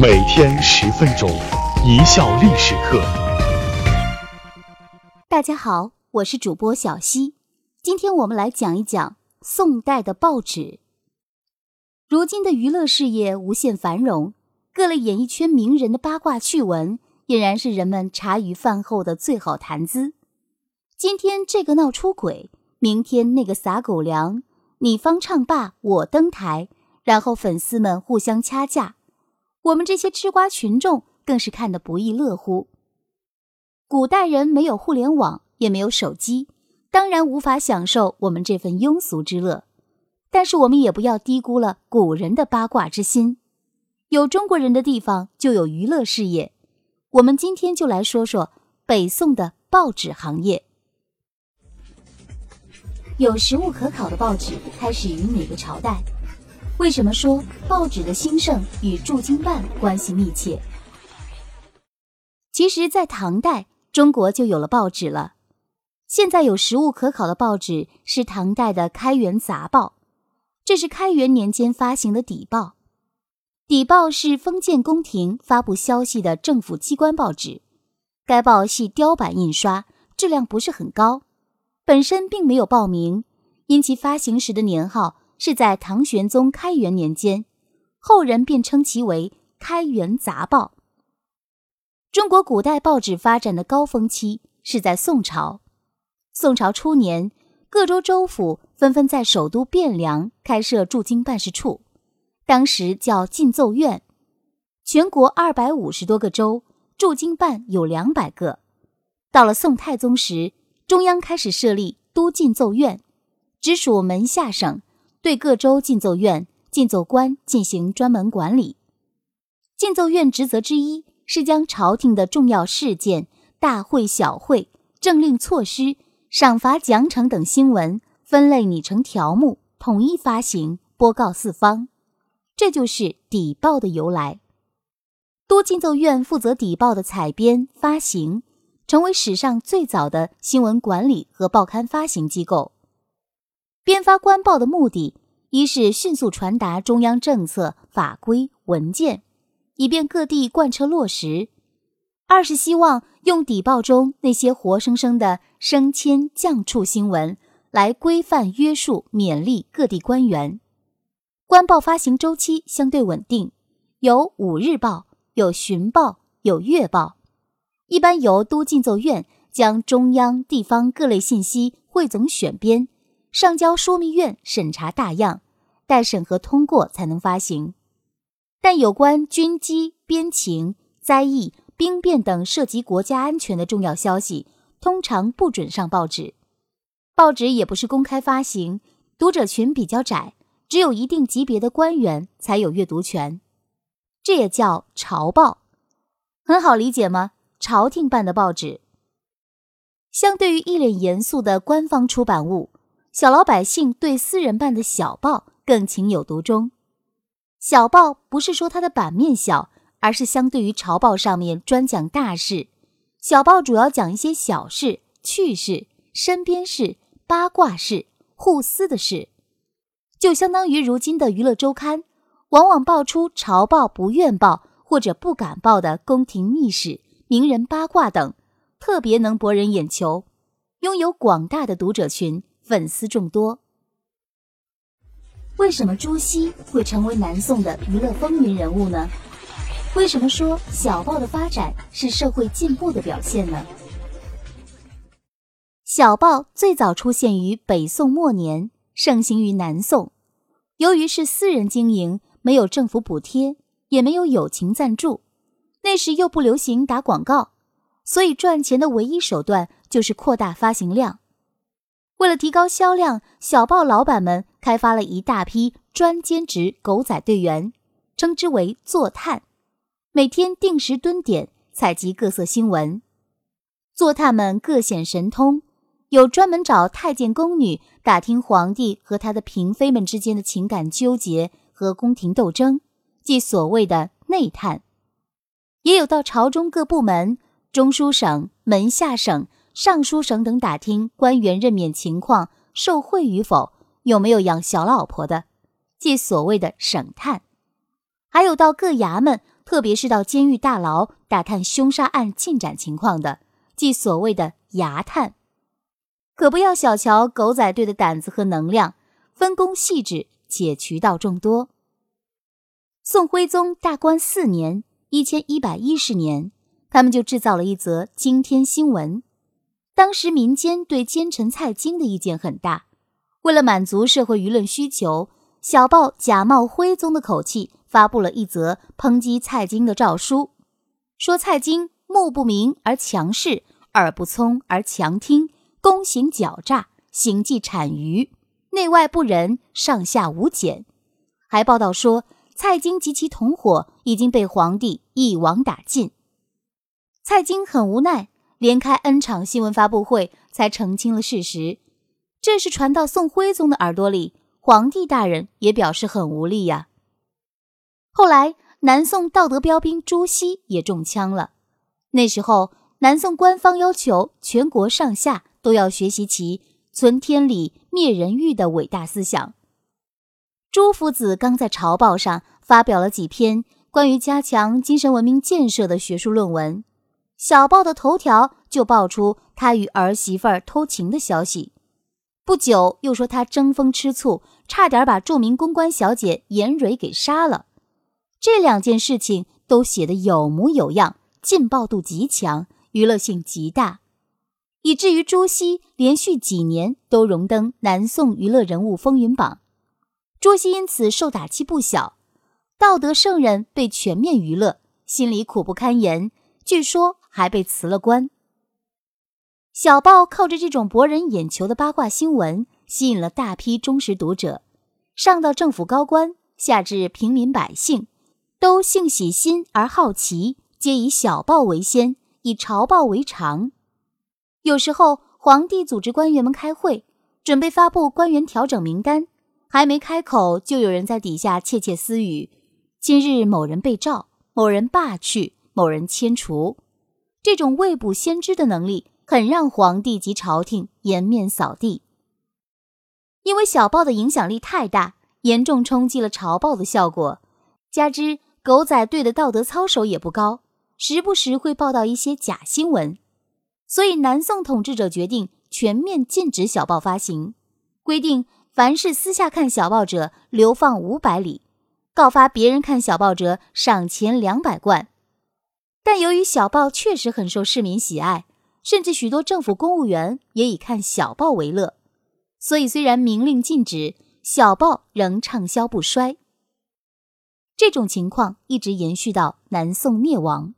每天十分钟，一笑历史课。大家好，我是主播小溪，今天我们来讲一讲宋代的报纸。如今的娱乐事业无限繁荣，各类演艺圈名人的八卦趣闻，俨然是人们茶余饭后的最好谈资。今天这个闹出轨，明天那个撒狗粮，你方唱罢我登台，然后粉丝们互相掐架。我们这些吃瓜群众更是看得不亦乐乎。古代人没有互联网，也没有手机，当然无法享受我们这份庸俗之乐。但是我们也不要低估了古人的八卦之心。有中国人的地方就有娱乐事业。我们今天就来说说北宋的报纸行业。有实物可考的报纸开始于哪个朝代？为什么说报纸的兴盛与驻京办关系密切？其实，在唐代，中国就有了报纸了。现在有实物可考的报纸是唐代的《开元杂报》，这是开元年间发行的邸报。邸报是封建宫廷发布消息的政府机关报纸。该报系雕版印刷，质量不是很高，本身并没有报名，因其发行时的年号。是在唐玄宗开元年间，后人便称其为《开元杂报》。中国古代报纸发展的高峰期是在宋朝。宋朝初年，各州州府纷纷在首都汴梁开设驻京办事处，当时叫进奏院。全国二百五十多个州，驻京办有两百个。到了宋太宗时，中央开始设立都进奏院，直属门下省。对各州进奏院、进奏官进行专门管理。进奏院职责之一是将朝廷的重要事件、大会小会、政令措施、赏罚奖惩等新闻分类拟成条目，统一发行，播告四方。这就是邸报的由来。都进奏院负责邸报的采编、发行，成为史上最早的新闻管理和报刊发行机构。编发官报的目的，一是迅速传达中央政策、法规、文件，以便各地贯彻落实；二是希望用邸报中那些活生生的升迁降处新闻，来规范约束、勉励各地官员。官报发行周期相对稳定，有五日报、有旬报、有月报，一般由都进奏院将中央、地方各类信息汇总选编。上交枢密院审查大样，待审核通过才能发行。但有关军机、边情、灾疫、兵变等涉及国家安全的重要消息，通常不准上报纸。报纸也不是公开发行，读者群比较窄，只有一定级别的官员才有阅读权。这也叫朝报，很好理解吗？朝廷办的报纸，相对于一脸严肃的官方出版物。小老百姓对私人办的小报更情有独钟。小报不是说它的版面小，而是相对于朝报上面专讲大事，小报主要讲一些小事、趣事、身边事、八卦事、互撕的事，就相当于如今的娱乐周刊，往往爆出朝报不愿报或者不敢报的宫廷秘史、名人八卦等，特别能博人眼球，拥有广大的读者群。粉丝众多。为什么朱熹会成为南宋的娱乐风云人物呢？为什么说小报的发展是社会进步的表现呢？小报最早出现于北宋末年，盛行于南宋。由于是私人经营，没有政府补贴，也没有友情赞助，那时又不流行打广告，所以赚钱的唯一手段就是扩大发行量。为了提高销量，小报老板们开发了一大批专兼职狗仔队员，称之为“坐探”，每天定时蹲点采集各色新闻。坐探们各显神通，有专门找太监宫女打听皇帝和他的嫔妃们之间的情感纠结和宫廷斗争，即所谓的内探；也有到朝中各部门、中书省、门下省。尚书省等打听官员任免情况、受贿与否、有没有养小老婆的，即所谓的省探；还有到各衙门特别是到监狱大牢打探凶杀案进展情况的，即所谓的衙探。可不要小瞧狗仔队的胆子和能量，分工细致且渠道众多。宋徽宗大观四年（一千一百一十年），他们就制造了一则惊天新闻。当时民间对奸臣蔡京的意见很大，为了满足社会舆论需求，小报假冒徽宗的口气发布了一则抨击蔡京的诏书，说蔡京目不明而强势，耳不聪而强听。躬行狡诈，行迹谄谀，内外不仁，上下无检。还报道说，蔡京及其同伙已经被皇帝一网打尽。蔡京很无奈，连开 N 场新闻发布会才澄清了事实。这是传到宋徽宗的耳朵里，皇帝大人也表示很无力呀。后来，南宋道德标兵朱熹也中枪了。那时候，南宋官方要求全国上下。都要学习其存天理、灭人欲的伟大思想。朱夫子刚在朝报上发表了几篇关于加强精神文明建设的学术论文，小报的头条就爆出他与儿媳妇儿偷情的消息。不久又说他争风吃醋，差点把著名公关小姐严蕊给杀了。这两件事情都写得有模有样，劲爆度极强，娱乐性极大。以至于朱熹连续几年都荣登南宋娱乐人物风云榜，朱熹因此受打击不小。道德圣人被全面娱乐，心里苦不堪言，据说还被辞了官。小报靠着这种博人眼球的八卦新闻，吸引了大批忠实读者，上到政府高官，下至平民百姓，都性喜新而好奇，皆以小报为先，以朝报为常。有时候，皇帝组织官员们开会，准备发布官员调整名单，还没开口，就有人在底下窃窃私语：“今日某人被召，某人罢去，某人迁除。”这种未卜先知的能力，很让皇帝及朝廷颜面扫地。因为小报的影响力太大，严重冲击了朝报的效果，加之狗仔队的道德操守也不高，时不时会报道一些假新闻。所以，南宋统治者决定全面禁止小报发行，规定凡是私下看小报者，流放五百里；告发别人看小报者，赏钱两百贯。但由于小报确实很受市民喜爱，甚至许多政府公务员也以看小报为乐，所以虽然明令禁止，小报仍畅销不衰。这种情况一直延续到南宋灭亡。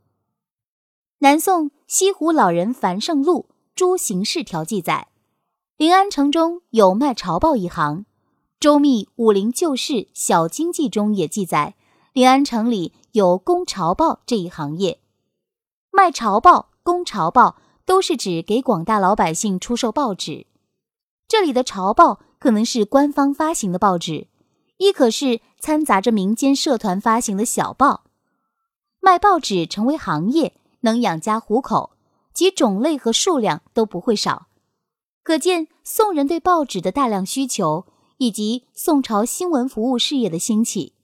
南宋西湖老人樊胜录《诸行事条》记载，临安城中有卖朝报一行。周密《武林旧事小经济》中也记载，临安城里有供朝报这一行业。卖朝报、供朝报都是指给广大老百姓出售报纸。这里的朝报可能是官方发行的报纸，亦可是掺杂着民间社团发行的小报。卖报纸成为行业。能养家糊口，其种类和数量都不会少，可见宋人对报纸的大量需求，以及宋朝新闻服务事业的兴起。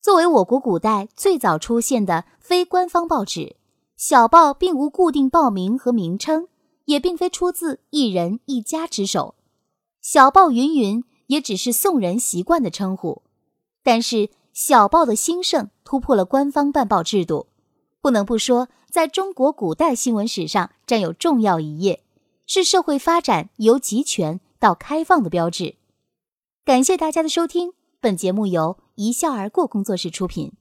作为我国古代最早出现的非官方报纸，小报并无固定报名和名称，也并非出自一人一家之手。小报云云，也只是宋人习惯的称呼。但是小报的兴盛突破了官方办报制度。不能不说，在中国古代新闻史上占有重要一页，是社会发展由集权到开放的标志。感谢大家的收听，本节目由一笑而过工作室出品。